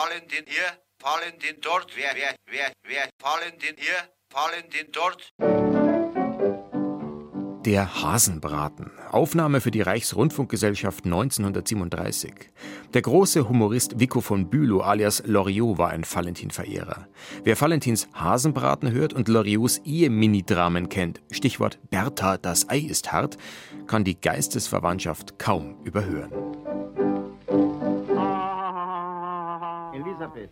Valentin hier, Valentin dort, wer, wer, wer, wer, Valentin hier, Valentin dort. Der Hasenbraten. Aufnahme für die Reichsrundfunkgesellschaft 1937. Der große Humorist Vico von Bülow alias Loriot war ein Valentin-Verehrer. Wer Valentins Hasenbraten hört und Loriots Ehe-Minidramen kennt, Stichwort Bertha, das Ei ist hart, kann die Geistesverwandtschaft kaum überhören. Elisabeth,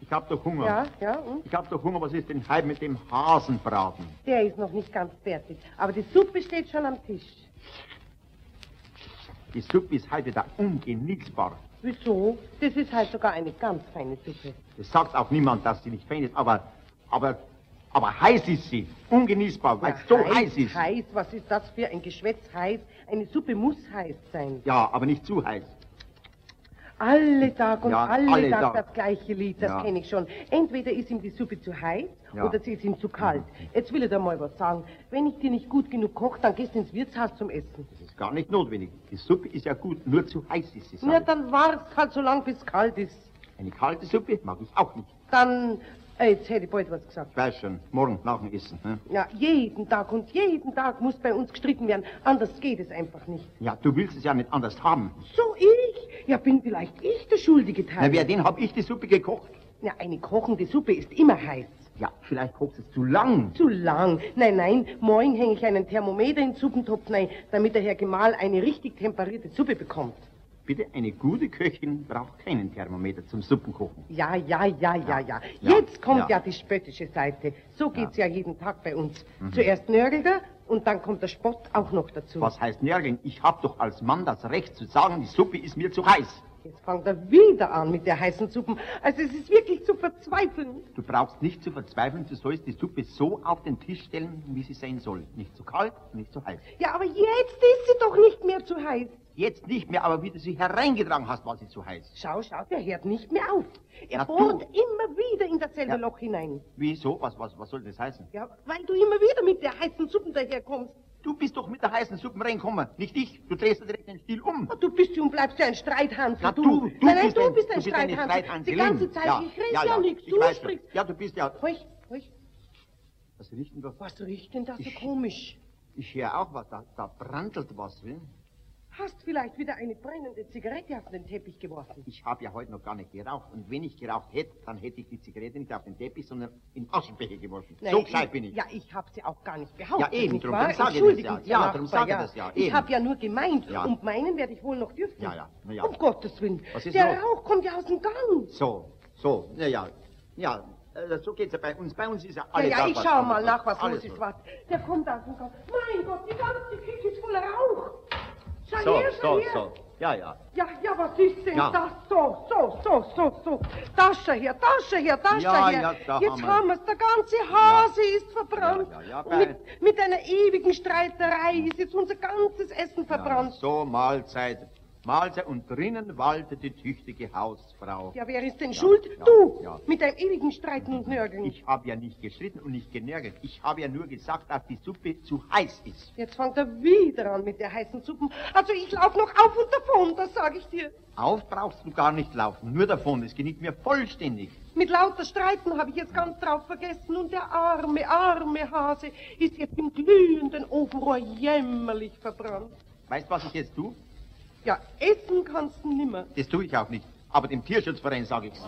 ich hab doch Hunger. Ja, ja, und? Ich hab doch Hunger. Was ist denn heute mit dem Hasenbraten? Der ist noch nicht ganz fertig. Aber die Suppe steht schon am Tisch. Die Suppe ist heute da ungenießbar. Wieso? Das ist halt sogar eine ganz feine Suppe. Das sagt auch niemand, dass sie nicht fein ist, aber, aber, aber heiß ist sie. Ungenießbar, weil es so heiß, ist. Heiß, was ist das für ein Geschwätz heiß? Eine Suppe muss heiß sein. Ja, aber nicht zu heiß. Alle Tag und Ja, alle, alle Tag, Tag. das gleiche Lied, das Ja. kenne ich schon. Entweder ist ihm die Suppe zu heiß Ja. oder sie ist ihm zu kalt. Jetzt will ich dir mal was sagen. Wenn ich dir nicht gut genug koche, dann gehst du ins Wirtshaus zum Essen. Das ist gar nicht notwendig. Die Suppe ist ja gut, nur zu heiß ist sie. ich. dann war's halt so lang, bis es kalt ist. Eine kalte Suppe mag ich auch nicht. Dann, äh, jetzt hätte ich bald was gesagt. Ich weiß schon, morgen nach dem Essen. Ne? Ja, jeden Tag und jeden Tag muss bei uns gestritten werden. Anders geht es einfach nicht. Ja, du willst es ja nicht anders haben. So ich? Ja, bin vielleicht ich der schuldige Teil. Na, wer den hab ich die Suppe gekocht? Ja, eine kochende Suppe ist immer heiß. Ja, vielleicht kocht es zu lang. Zu lang. Nein, nein, morgen hänge ich einen Thermometer in den Suppentopf rein, damit der Herr Gemahl eine richtig temperierte Suppe bekommt. Bitte, eine gute Köchin braucht keinen Thermometer zum Suppenkochen. Ja, ja, ja, ja, ja. Jetzt kommt ja. ja. die spöttische Seite. So geht's ja. jeden Tag bei uns. Zuerst nörgelt er und dann kommt der Spott auch noch dazu. Was heißt nörgeln? Ich hab doch als Mann das Recht zu sagen, die Suppe ist mir zu heiß. Jetzt fängt er wieder an mit der heißen Suppe. Also es ist wirklich zu verzweifeln. Du brauchst nicht zu verzweifeln, du sollst die Suppe so auf den Tisch stellen, wie sie sein soll. Nicht zu kalt, nicht zu heiß. Ja, aber jetzt ist sie doch nicht mehr zu heiß. Jetzt nicht mehr, aber wie du sie hereingetragen hast, war sie zu heiß. Schau, schau, der hört nicht mehr auf. Er Na, du. bohrt immer wieder in dasselbe Ja. Loch hinein. Wieso? Was, was, was soll das heißen? Ja, weil du immer wieder mit der heißen Suppe daherkommst. Du bist doch mit der heißen Suppe reingekommen, nicht ich. Du drehst dir direkt den Stiel um. Oh, du bist und bleibst ja ein Streithansel, Na, du. du, du nein, nein, bist du ein, bist ein du bist eine Streithansel. Die ganze Zeit, ja, ich rede ja, ja, ja, nichts, ich du sprichst. Ja, du bist ja... Ruhig, ruhig. Was riecht denn da? Was riecht denn da so komisch? Ich höre auch was, da, da brandelt was. Hm? Hast vielleicht wieder eine brennende Zigarette auf den Teppich geworfen? Ich habe ja heute noch gar nicht geraucht. Und wenn ich geraucht hätte, dann hätte ich die Zigarette nicht auf den Teppich, sondern in den Aschenbecher geworfen. Nein, so gescheit bin ich. Ja, ich habe sie auch gar nicht behauptet. Ja, eben, drum- drum sag ich das ja. Ja, drum Nachbar, sag ich das ja, Ich eben. habe ja nur gemeint. Ja. Und meinen werde ich wohl noch dürfen. Ja, ja, na ja. Um Gottes Willen. Was ist Der los? Rauch kommt ja aus dem Gang. So, so, ja, ja. Ja, äh, so geht's ja bei uns. Bei uns ist ja Ja, alle ja, Tag ich schau mal nach, was Alles los ist. Was. Der kommt aus dem Gang. Mein Gott, die ganze Küche ist voller Rauch. Schau So, her, schau so, her. so. Ja, ja. Ja, ja, was ist denn Ja. das? So, so, so, so, so. Tasche her, Tasche her, Tasche Ja, her. ja, da Jetzt haben haben wir- wir's. Der ganze Hase ist verbrannt. Ja, ja, ja, bei- mit, mit einer ewigen Streiterei ist jetzt unser ganzes Essen ja. verbrannt. So, Mahlzeit. Mahlzeit und drinnen waltet die tüchtige Hausfrau. Ja, wer ist denn schuld? ja, du. ja. Mit deinem ewigen Streiten und Nörgeln. Ich habe ja nicht gestritten und nicht genörgelt. Ich habe ja nur gesagt, dass die Suppe zu heiß ist. Jetzt fängt er wieder an mit der heißen Suppe. Also ich lauf noch auf und davon, das sage ich dir. Auf brauchst du gar nicht laufen, nur davon. Es genügt mir vollständig. Mit lauter Streiten habe ich jetzt ganz drauf vergessen und der arme, arme Hase ist jetzt im glühenden Ofenrohr jämmerlich verbrannt. Weißt du, was ich jetzt tue? Ja, essen kannst du nimmer. Das tue ich auch nicht. Aber dem Tierschutzverein sage ich's.